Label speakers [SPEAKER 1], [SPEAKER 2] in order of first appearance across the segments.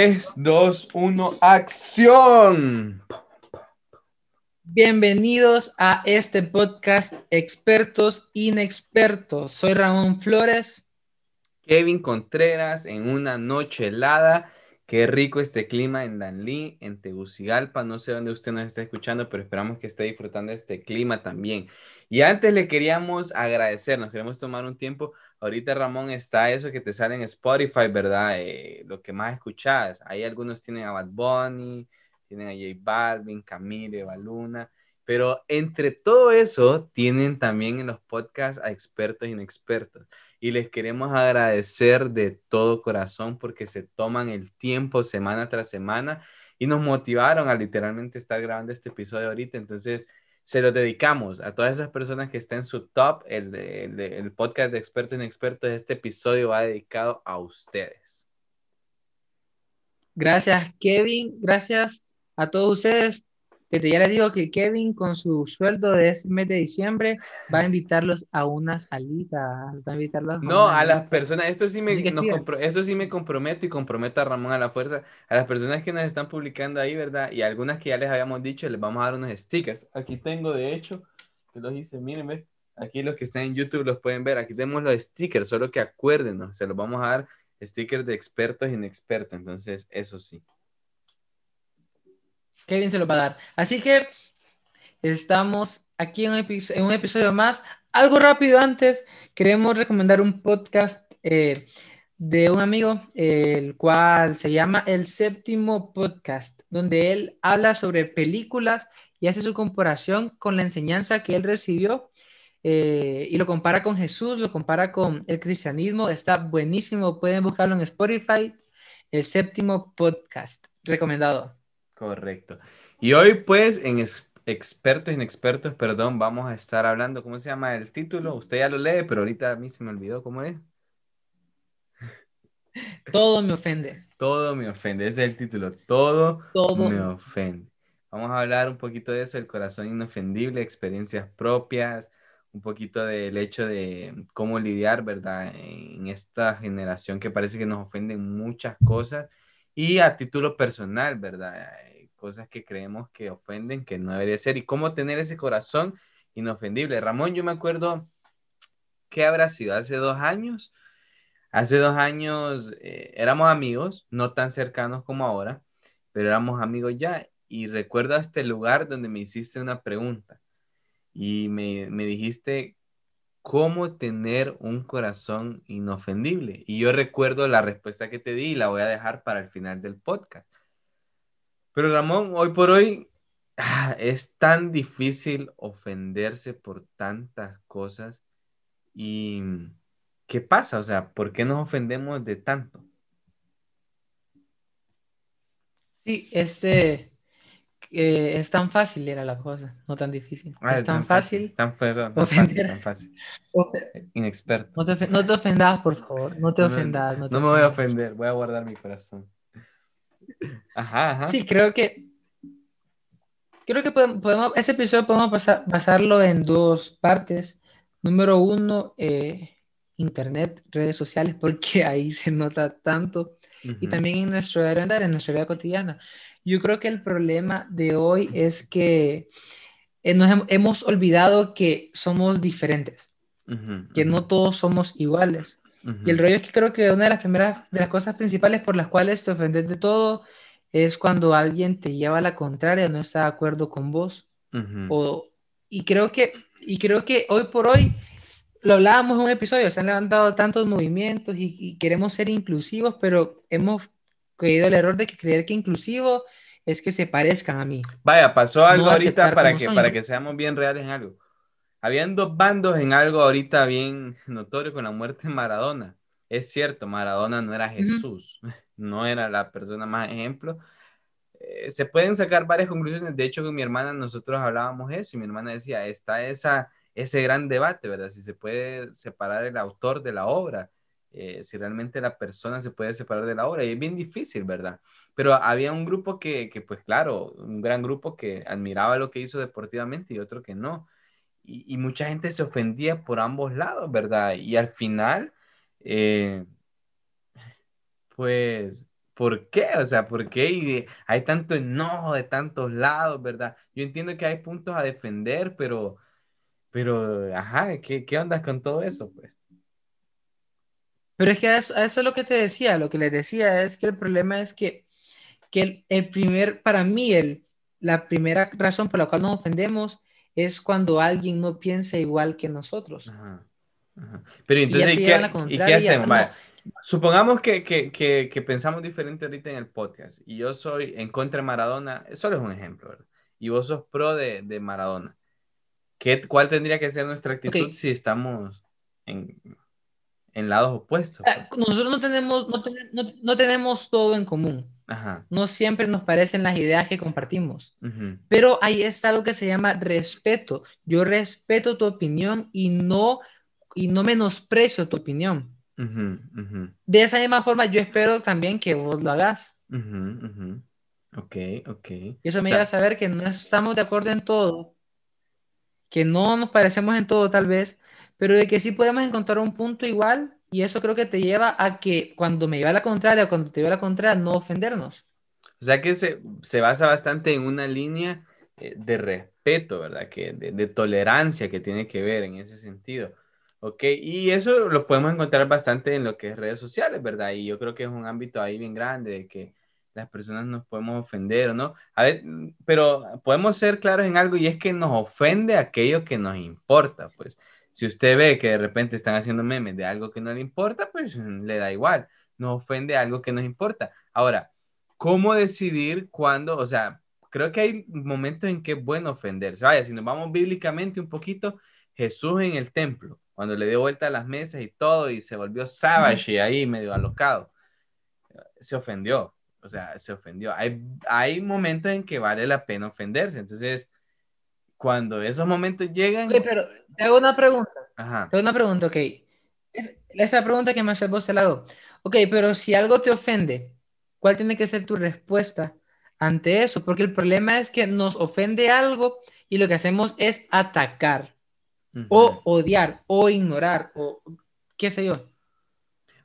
[SPEAKER 1] 3, 2, 1, acción.
[SPEAKER 2] Bienvenidos a este podcast Expertos Inexpertos. Soy Ramón Flores.
[SPEAKER 1] Kevin Contreras en una noche helada. Qué rico este clima en Danlí, en Tegucigalpa. No sé dónde usted nos está escuchando, pero esperamos que esté disfrutando este clima también. Y antes le queríamos agradecer, nos queremos tomar un tiempo. Ahorita, Ramón, está eso que te sale en Spotify, ¿verdad? Eh, lo que más escuchas. Ahí algunos tienen a Bad Bunny, tienen a J Balvin, Camille, Baluna. Pero entre todo eso, tienen también en los podcasts a expertos e inexpertos. Y les queremos agradecer de todo corazón porque se toman el tiempo semana tras semana y nos motivaron a literalmente estar grabando este episodio ahorita. Entonces, se lo dedicamos a todas esas personas que estén en su top. El, el, podcast de expertos en expertos, este episodio va dedicado a ustedes.
[SPEAKER 2] Gracias, Kevin. Gracias a todos ustedes desde ya les digo que Kevin con su sueldo de este mes de diciembre va a invitarlos a unas salidas, va a invitarlos
[SPEAKER 1] No, a, las personas, esto sí, me, eso sí me comprometo y comprometo a Ramón a la fuerza, a las personas que nos están publicando ahí, ¿verdad? Y algunas que ya les habíamos dicho, les vamos a dar unos stickers. Aquí tengo, de hecho, que los hice, miren, aquí los que están en YouTube los pueden ver, aquí tenemos los stickers, solo que acuérdenos, se los vamos a dar stickers de expertos y inexpertos, entonces eso sí.
[SPEAKER 2] Kevin se lo va a dar. Así que estamos aquí en un, episodio, más. Algo rápido antes, queremos recomendar un podcast eh, de un amigo, el cual se llama El Séptimo Podcast, donde él habla sobre películas y hace su comparación con la enseñanza que él recibió eh, y lo compara con Jesús, lo compara con el cristianismo. Está buenísimo, pueden buscarlo en Spotify. El Séptimo Podcast, recomendado.
[SPEAKER 1] Correcto. Y hoy, pues, en expertos inexpertos, perdón, vamos a estar hablando, ¿cómo se llama el título? Usted ya lo lee, pero ahorita a mí se me olvidó cómo es.
[SPEAKER 2] Todo me ofende.
[SPEAKER 1] Todo me ofende, ese es el título. Todo, me ofende. Vamos a hablar un poquito de eso, el corazón inofendible, experiencias propias, un poquito del hecho de cómo lidiar, ¿verdad? En esta generación que parece que nos ofenden muchas cosas y a título personal, ¿verdad? Cosas que creemos que ofenden, que no debería ser, y cómo tener ese corazón inofendible. Ramón, yo me acuerdo que habrá sido hace dos años. Hace dos años eh, éramos amigos, no tan cercanos como ahora, pero éramos amigos ya. Y recuerdo este lugar donde me hiciste una pregunta y me, me dijiste cómo tener un corazón inofendible. Y yo recuerdo la respuesta que te di y la voy a dejar para el final del podcast. Pero Ramón, hoy por hoy ah, es tan difícil ofenderse por tantas cosas. ¿Y qué pasa? O sea, ¿por qué nos ofendemos de tanto?
[SPEAKER 2] Sí, este, es tan fácil era la cosa, no tan difícil. Ah, es tan, fácil.
[SPEAKER 1] tan, perdón, tan fácil, Inexperto.
[SPEAKER 2] No te, ofendas, por favor. No te ofendas.
[SPEAKER 1] No, me voy a ofender, voy a guardar mi corazón.
[SPEAKER 2] Ajá, Sí, creo que. Creo que podemos, ese episodio podemos pasar, basarlo en dos partes. Número uno, eh, Internet, redes sociales, porque ahí se nota tanto. Y también en nuestro andar, en nuestra vida cotidiana. Yo creo que el problema de hoy es que eh, nos hemos olvidado que somos diferentes, que no todos somos iguales. Y el rollo es que creo que una de las primeras, de las cosas principales por las cuales te ofendes de todo es cuando alguien te lleva a la contraria, no está de acuerdo con vos. o, y, creo que, y creo que hoy por hoy, lo hablábamos en un episodio, se han levantado tantos movimientos y, queremos ser inclusivos, pero hemos caído el error de que creer que inclusivo es que se parezcan a mí.
[SPEAKER 1] Vaya, pasó algo ahorita para que, para que seamos bien reales en algo. Habían dos bandos en algo ahorita bien notorio con la muerte de Maradona. Es cierto, Maradona no era Jesús, no era la persona más ejemplo. Eh, se pueden sacar varias conclusiones. De hecho, con mi hermana nosotros hablábamos eso y mi hermana decía, está esa, ese gran debate, ¿verdad? Si se puede separar el autor de la obra, eh, si realmente la persona se puede separar de la obra. Y es bien difícil, ¿verdad? Pero había un grupo que, que pues claro, un gran grupo que admiraba lo que hizo deportivamente y otro que no y, mucha gente se ofendía por ambos lados, ¿verdad? Y al final, eh, pues, ¿por qué? O sea, ¿por qué y hay tanto enojo de tantos lados, verdad? Yo entiendo que hay puntos a defender, pero, pero, ajá, ¿qué, qué onda con todo eso, pues?
[SPEAKER 2] Pero es que eso, eso, es lo que te decía, lo que les decía es que el problema es que, que el, primer, para mí, el, la primera razón por la cual nos ofendemos es cuando alguien no piensa igual que nosotros. Ajá,
[SPEAKER 1] Pero entonces, ¿y, qué, ¿y qué, hacemos? Supongamos que, que, que, pensamos diferente ahorita en el podcast y yo soy en contra de Maradona, solo es un ejemplo, ¿verdad? Y vos sos pro de, de Maradona. ¿Qué, ¿Cuál tendría que ser nuestra actitud si estamos en, en lados opuestos?
[SPEAKER 2] Ah, nosotros no tenemos, no, no, no tenemos todo en común. Ajá. No siempre nos parecen las ideas que compartimos. Pero ahí está algo que se llama respeto. Yo respeto tu opinión y no, y no menosprecio tu opinión. De esa misma forma, yo espero también que vos lo hagas.
[SPEAKER 1] Ok, ok.
[SPEAKER 2] Y eso me lleva a saber que no estamos de acuerdo en todo, que no nos parecemos en todo tal vez, pero de que sí podemos encontrar un punto igual y eso creo que te lleva a que cuando me lleva a la contraria, cuando te lleva a la contraria, no ofendernos.
[SPEAKER 1] O sea que se, se basa bastante en una línea eh, de respeto, ¿verdad? Que de, de, tolerancia que tiene que ver en ese sentido. Ok, y eso lo podemos encontrar bastante en lo que es redes sociales, ¿verdad? Y yo creo que es un ámbito ahí bien grande de que las personas nos podemos ofender o no. A ver, pero podemos ser claros en algo y es que nos ofende aquello que nos importa, pues. Si usted ve que de repente están haciendo memes de algo que no le importa, pues le da igual. Nos ofende algo que nos importa. Ahora, ¿cómo decidir cuándo? O sea, creo que hay momentos en que es bueno ofenderse. Vaya, si nos vamos bíblicamente un poquito, Jesús en el templo cuando le dio vuelta a las mesas y todo y se volvió savage ahí medio alocado, se ofendió, o sea, se ofendió. Hay, hay momentos en que vale la pena ofenderse, entonces, cuando esos momentos llegan...
[SPEAKER 2] pero te hago una pregunta. Ajá. Te hago una pregunta, ok. esa pregunta que me hace vos te la hago. Ok, pero si algo te ofende, ¿cuál tiene que ser tu respuesta ante eso? Porque el problema es que nos ofende algo y lo que hacemos es atacar o odiar, o ignorar, o qué sé yo.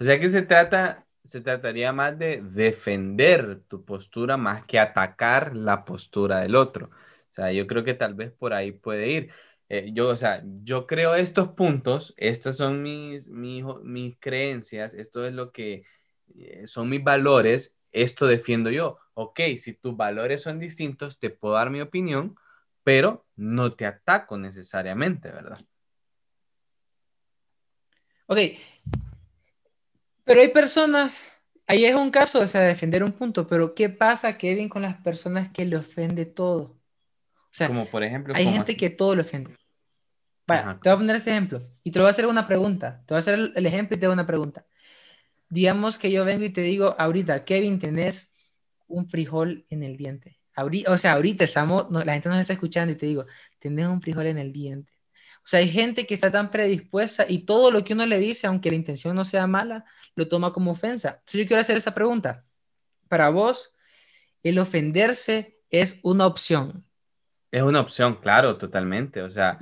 [SPEAKER 1] O sea que se trata, se trataría más de defender tu postura más que atacar la postura del otro. O sea, yo creo que tal vez por ahí puede ir. Eh, yo, o sea, yo creo estos puntos, estas son mis, mis, mis creencias, esto es lo que eh, son mis valores, esto defiendo yo. Ok, si tus valores son distintos, te puedo dar mi opinión, pero no te ataco necesariamente, ¿verdad?
[SPEAKER 2] Ok, pero hay personas, ahí es un caso, o sea, defender un punto, pero ¿qué pasa, Kevin, con las personas que le ofende todo?
[SPEAKER 1] O sea, como por ejemplo,
[SPEAKER 2] hay gente que todo le ofende. Vaya, te voy a poner este ejemplo y te voy a hacer una pregunta. Te voy a hacer el ejemplo y te voy a una pregunta. Digamos que yo vengo y te digo, ahorita, Kevin, tenés un frijol en el diente o sea, ahorita estamos, la gente nos está escuchando y te digo, tenés un frijol en el diente. O sea, hay gente que está tan predispuesta y todo lo que uno le dice, aunque la intención no sea mala, lo toma como ofensa. Entonces yo quiero hacer esta pregunta. Para vos, el ofenderse es una opción.
[SPEAKER 1] Es una opción, claro, totalmente. O sea,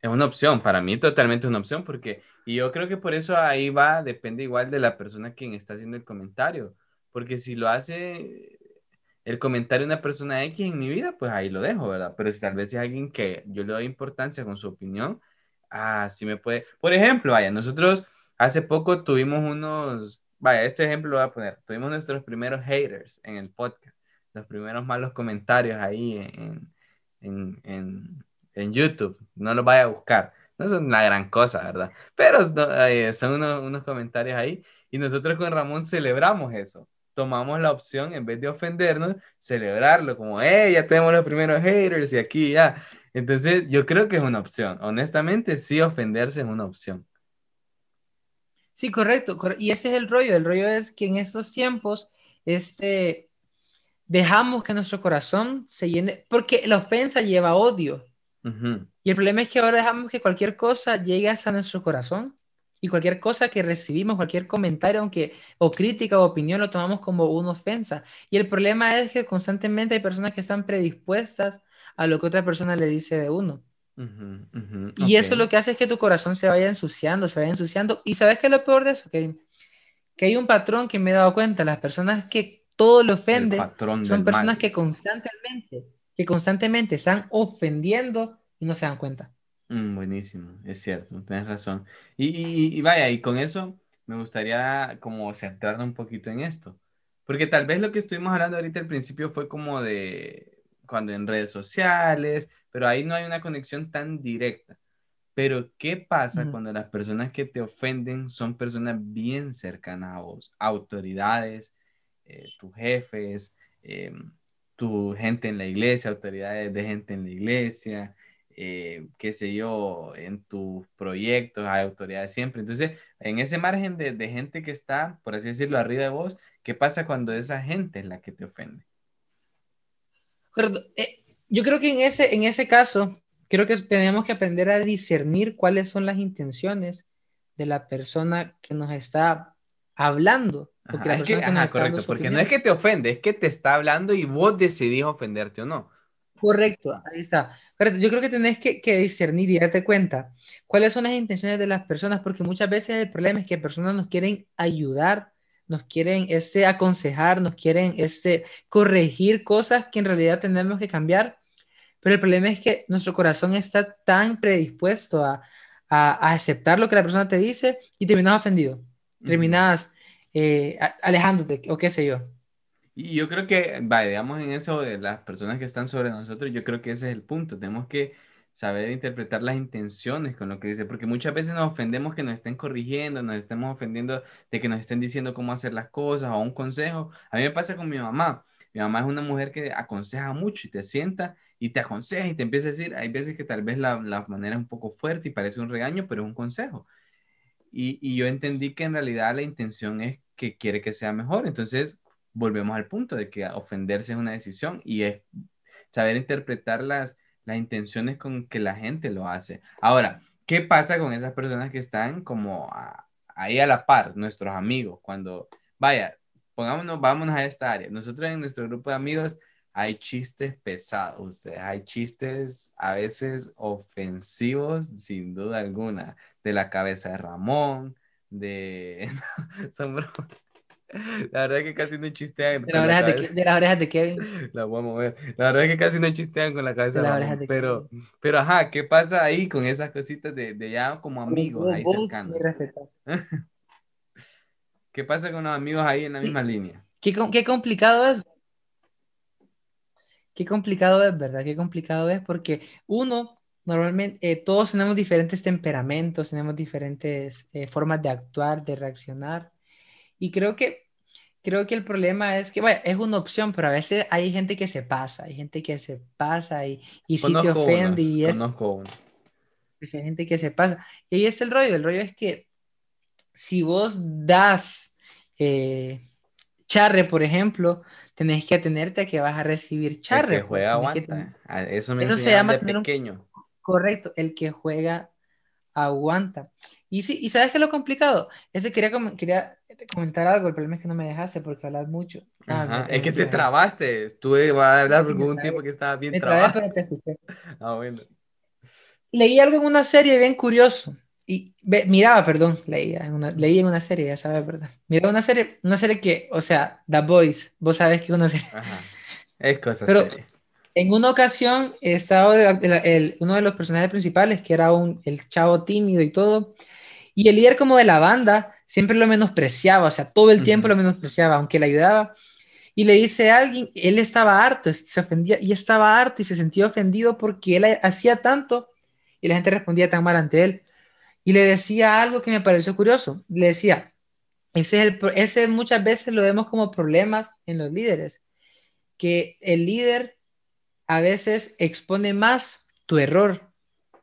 [SPEAKER 1] es una opción. Para mí totalmente es una opción porque, y yo creo que por eso ahí va, depende igual de la persona quien está haciendo el comentario. Porque si lo hace el comentario de una persona X en mi vida, pues ahí lo dejo, ¿verdad? Pero si tal vez es alguien que yo le doy importancia con su opinión, ah, sí me puede. Por ejemplo, vaya, nosotros hace poco tuvimos unos, vaya, este ejemplo lo voy a poner, tuvimos nuestros primeros haters en el podcast, los primeros malos comentarios ahí en, en, en, YouTube, no los vaya a buscar. No son una gran cosa, ¿verdad? Pero eh, son unos, unos comentarios ahí y nosotros con Ramón celebramos eso tomamos la opción, en vez de ofendernos, celebrarlo, como, hey, ya tenemos los primeros haters y aquí ya. Entonces, yo creo que es una opción. Honestamente, sí, ofenderse es una opción.
[SPEAKER 2] Sí, correcto. Y ese es el rollo. El rollo es que en estos tiempos, este, dejamos que nuestro corazón se llene, porque la ofensa lleva odio. Y el problema es que ahora dejamos que cualquier cosa llegue hasta nuestro corazón y cualquier cosa que recibimos, cualquier comentario, aunque o crítica o opinión, lo tomamos como una ofensa. Y el problema es que constantemente hay personas que están predispuestas a lo que otra persona le dice de uno. y eso lo que hace es que tu corazón se vaya ensuciando, se vaya ensuciando. ¿Y sabes qué es lo peor de eso? que hay un patrón que me he dado cuenta, las personas que todo lo ofenden son personas que constantemente, que constantemente están ofendiendo y no se dan cuenta.
[SPEAKER 1] Mm, buenísimo, es cierto, tienes razón. Y, y, vaya, y con eso me gustaría como centrarnos un poquito en esto, porque tal vez lo que estuvimos hablando ahorita al principio fue como de cuando en redes sociales, pero ahí no hay una conexión tan directa. Pero, ¿qué pasa cuando las personas que te ofenden son personas bien cercanas a vos? Autoridades, eh, tus jefes, eh, tu gente en la iglesia, autoridades de gente en la iglesia, eh, qué sé yo, en tus proyectos hay autoridades siempre. Entonces, en ese margen de, de, gente que está, por así decirlo, arriba de vos, ¿qué pasa cuando esa gente es la que te ofende?
[SPEAKER 2] yo creo que en ese, en ese caso, creo que tenemos que aprender a discernir cuáles son las intenciones de la persona que nos está hablando.
[SPEAKER 1] Porque correcto, porque no es que te ofende, es que te está hablando y vos decidís ofenderte o no.
[SPEAKER 2] Correcto, ahí está. Yo creo que tenés que, que, discernir y darte cuenta cuáles son las intenciones de las personas, porque muchas veces el problema es que personas nos quieren ayudar, nos quieren este, aconsejar, nos quieren este, corregir cosas que en realidad tenemos que cambiar, pero el problema es que nuestro corazón está tan predispuesto a, a, aceptar lo que la persona te dice y terminas ofendido, terminas eh, alejándote o qué sé yo.
[SPEAKER 1] Y yo creo que, vaya, digamos en eso de las personas que están sobre nosotros, yo creo que ese es el punto. Tenemos que saber interpretar las intenciones con lo que dice, porque muchas veces nos ofendemos que nos estén corrigiendo, nos estemos ofendiendo de que nos estén diciendo cómo hacer las cosas o un consejo. A mí me pasa con mi mamá. Mi mamá es una mujer que aconseja mucho y te sienta y te aconseja y te empieza a decir, hay veces que tal vez la, la manera es un poco fuerte y parece un regaño, pero es un consejo. Y, yo entendí que en realidad la intención es que quiere que sea mejor. Entonces, volvemos al punto de que ofenderse es una decisión y es saber interpretar las, las intenciones con que la gente lo hace. Ahora, ¿qué pasa con esas personas que están como ahí a la par, nuestros amigos? Cuando, vaya, pongámonos, vámonos a esta área. Nosotros en nuestro grupo de amigos hay chistes pesados, ustedes, hay chistes a veces ofensivos, sin duda alguna, de la cabeza de Ramón, de... Son La verdad es que casi no chistean.
[SPEAKER 2] De, las orejas de, Kevin.
[SPEAKER 1] La voy a mover. La verdad es que casi no chistean con la cabeza de, Ramón, pero, pero ajá, ¿qué pasa ahí con esas cositas de, de ya como amigos ahí cercanos? ¿Qué pasa con los amigos ahí en la misma línea?
[SPEAKER 2] Qué, qué complicado es Qué complicado es, ¿verdad? Qué complicado es porque uno, normalmente, eh, todos tenemos diferentes temperamentos, tenemos diferentes eh, formas de actuar, de reaccionar. Y creo que, creo que el problema es que, bueno, es una opción, pero a veces hay gente que se pasa, hay gente que se pasa y, y sí te ofende. y es, conozco pues hay gente que se pasa. Y ahí es el rollo, el rollo es que si vos das eh, charre, por ejemplo, tenés que atenerte a que vas a recibir charre.
[SPEAKER 1] El que pues, juega aguanta. Eso me Eso se llama de pequeño.
[SPEAKER 2] Correcto, el que juega aguanta. Y sí, y sabes qué es lo complicado. Ese quería, quería comentar algo, el problema es que no me dejaste porque hablas mucho.
[SPEAKER 1] Ah, es que te trabaste. Estuve a hablar por un tiempo que estaba bien trabado.
[SPEAKER 2] Ah, bueno. Leí algo en una serie bien curioso y miraba, perdón, leía en una, leía en una serie, ya sabes, ¿verdad? Miraba una serie, una serie que, o sea, The Boys, vos sabes que es una serie. Ajá.
[SPEAKER 1] Es cosa
[SPEAKER 2] Pero en una ocasión estaba el, uno de los personajes principales, que era un, el chavo tímido y todo, y el líder como de la banda siempre lo menospreciaba, o sea, todo el tiempo lo menospreciaba, aunque le ayudaba. Y le dice a alguien, él estaba harto, se ofendía, y estaba harto y se sentía ofendido porque él hacía tanto y la gente respondía tan mal ante él y le decía algo que me pareció curioso. Le decía, ese, es el, ese muchas veces lo vemos como problemas en los líderes, que el líder a veces expone más tu error,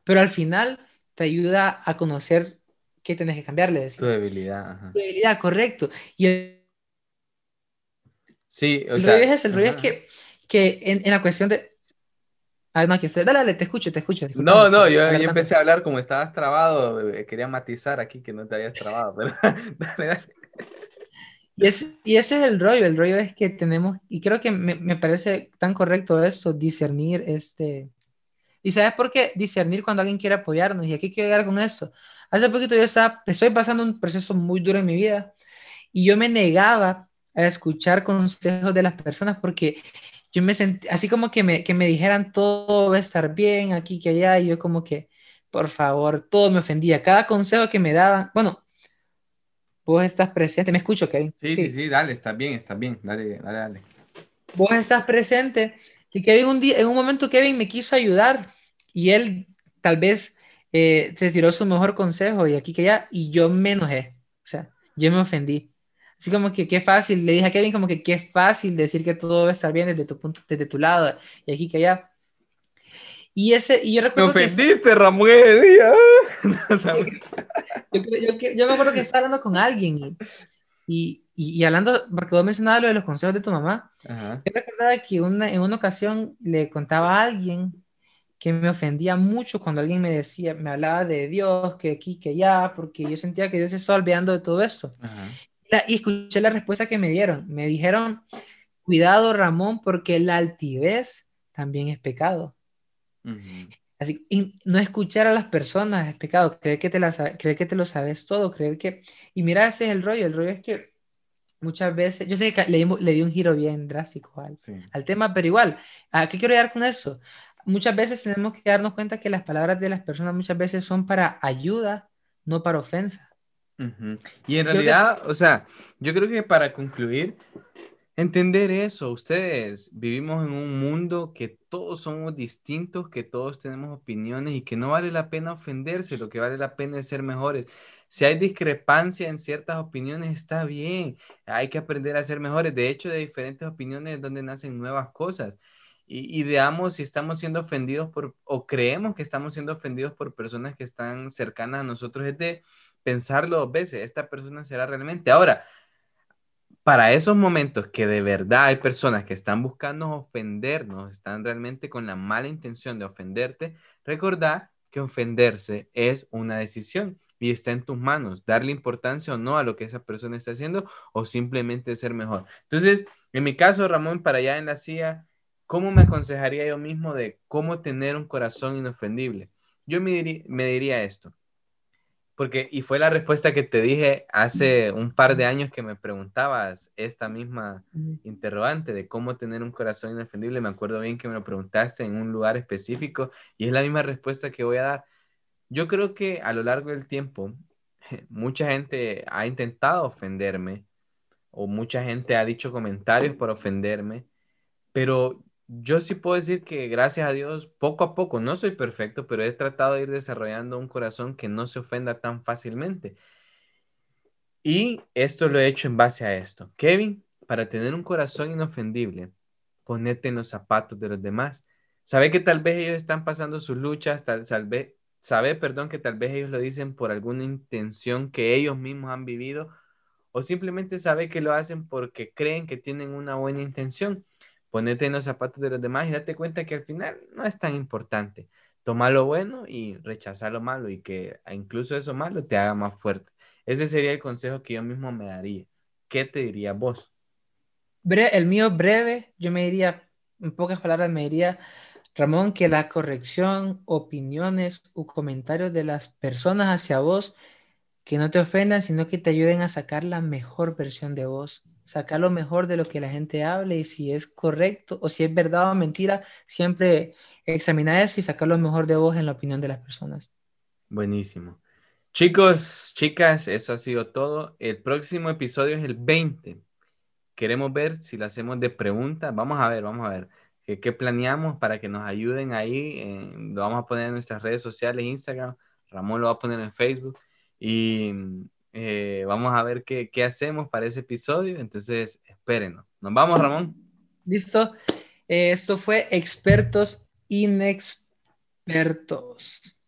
[SPEAKER 2] pero al final te ayuda a conocer qué tienes que cambiarle.
[SPEAKER 1] Tu debilidad.
[SPEAKER 2] Tu debilidad, correcto. Y el,
[SPEAKER 1] sí,
[SPEAKER 2] o el rollo es, el rollo es que, que en, en, la cuestión de, Ah, no, que dale, dale, te escucho, te escucho.
[SPEAKER 1] No, no, yo, yo, empecé a hablar como estabas trabado, quería matizar aquí que no te habías trabado, pero dale, dale.
[SPEAKER 2] Y, es, y ese es el rollo, el rollo es que tenemos, y creo que me, me parece tan correcto esto, discernir este... ¿Y sabes por qué? Discernir cuando alguien quiere apoyarnos. ¿Y aquí quiero llegar con esto? Hace poquito yo estaba, estoy pasando un proceso muy duro en mi vida Y yo me negaba a escuchar consejos de las personas porque yo me sentí, así como que me, que me dijeran todo va a estar bien aquí, que allá, y yo como que, por favor, todo me ofendía. Cada consejo que me daban, bueno, vos estás presente, ¿me escucho, Kevin?
[SPEAKER 1] Sí, sí, sí, dale, está bien, está bien, dale, dale, dale.
[SPEAKER 2] Vos estás presente y Kevin un día, en un momento Kevin me quiso ayudar y él tal vez eh, se tiró su mejor consejo y aquí que allá, y yo me enojé, o sea, yo me ofendí. Así como que qué fácil, le dije a Kevin como que qué fácil decir que todo va a estar bien desde tu punto, desde tu lado, y aquí que allá. Y ese, y yo recuerdo
[SPEAKER 1] Me ofendiste, Ramón, día.
[SPEAKER 2] yo, me acuerdo que estaba hablando con alguien y, y, hablando, porque vos mencionabas lo de los consejos de tu mamá, Ajá. yo recordaba que una, en una ocasión le contaba a alguien que me ofendía mucho cuando alguien me decía, me hablaba de Dios, que aquí, que allá, porque yo sentía que Dios se estaba olvidando de todo esto. Y escuché la respuesta que me dieron. Me dijeron, cuidado Ramón, porque la altivez también es pecado. Así, no escuchar a las personas es pecado, creer que, te creer que te lo sabes todo, creer que... Y mira, ese es el rollo, el rollo es que muchas veces, yo sé que le, le di un giro bien drástico al, al, tema, pero igual, ¿a qué quiero llegar con eso? Muchas veces tenemos que darnos cuenta que las palabras de las personas muchas veces son para ayuda, no para ofensa.
[SPEAKER 1] Y en realidad, o sea, yo creo que para concluir, Entender eso, ustedes vivimos en un mundo que todos somos distintos, que todos tenemos opiniones y que no vale la pena ofenderse, lo que vale la pena es ser mejores. Si hay discrepancia en ciertas opiniones, está bien, hay que aprender a ser mejores. De hecho, de diferentes opiniones es donde nacen nuevas cosas. Y, veamos si estamos siendo ofendidos por, o creemos que estamos siendo ofendidos por personas que están cercanas a nosotros, es de pensarlo dos veces, esta persona será realmente. Ahora, para esos momentos que de verdad hay personas que están buscando ofendernos, están realmente con la mala intención de ofenderte, recordá que ofenderse es una decisión y está en tus manos, darle importancia o no a lo que esa persona está haciendo o simplemente ser mejor. Entonces, en mi caso, Ramón, para allá en la CIA, ¿cómo me aconsejaría yo mismo de cómo tener un corazón inofendible? Yo me, me diría esto. Porque, y fue la respuesta que te dije hace un par de años que me preguntabas esta misma interrogante de cómo tener un corazón inofendible. Me acuerdo bien que me lo preguntaste en un lugar específico y es la misma respuesta que voy a dar. Yo creo que a lo largo del tiempo, mucha gente ha intentado ofenderme o mucha gente ha dicho comentarios por ofenderme, pero yo sí puedo decir que gracias a Dios, poco a poco, no soy perfecto, pero he tratado de ir desarrollando un corazón que no se ofenda tan fácilmente. Y esto lo he hecho en base a esto. Kevin, para tener un corazón inofendible, ponete en los zapatos de los demás. Sabe que tal vez ellos están pasando sus luchas, tal, vez, sabe, perdón, que tal vez ellos lo dicen por alguna intención que ellos mismos han vivido o simplemente sabe que lo hacen porque creen que tienen una buena intención ponete en los zapatos de los demás y date cuenta que al final no es tan importante. Toma lo bueno y rechaza lo malo y que incluso eso malo te haga más fuerte. Ese sería el consejo que yo mismo me daría. ¿Qué te diría vos?
[SPEAKER 2] el mío breve, yo me diría, en pocas palabras, me diría, Ramón, que la corrección, opiniones o comentarios de las personas hacia vos, que no te ofendan, sino que te ayuden a sacar la mejor versión de vos sacar lo mejor de lo que la gente hable y si es correcto o si es verdad o mentira, siempre examinar eso y sacar lo mejor de vos en la opinión de las personas.
[SPEAKER 1] Buenísimo. Chicos, chicas, eso ha sido todo. El próximo episodio es el 20. Queremos ver si lo hacemos de preguntas. Vamos a ver, vamos a ver. ¿Qué, planeamos para que nos ayuden ahí? lo vamos a poner en nuestras redes sociales, Instagram. Ramón lo va a poner en Facebook. Y eh, vamos a ver qué, qué, hacemos para ese episodio. Entonces, espérenos. Nos vamos, Ramón.
[SPEAKER 2] Listo. Esto fue Expertos Inexpertos.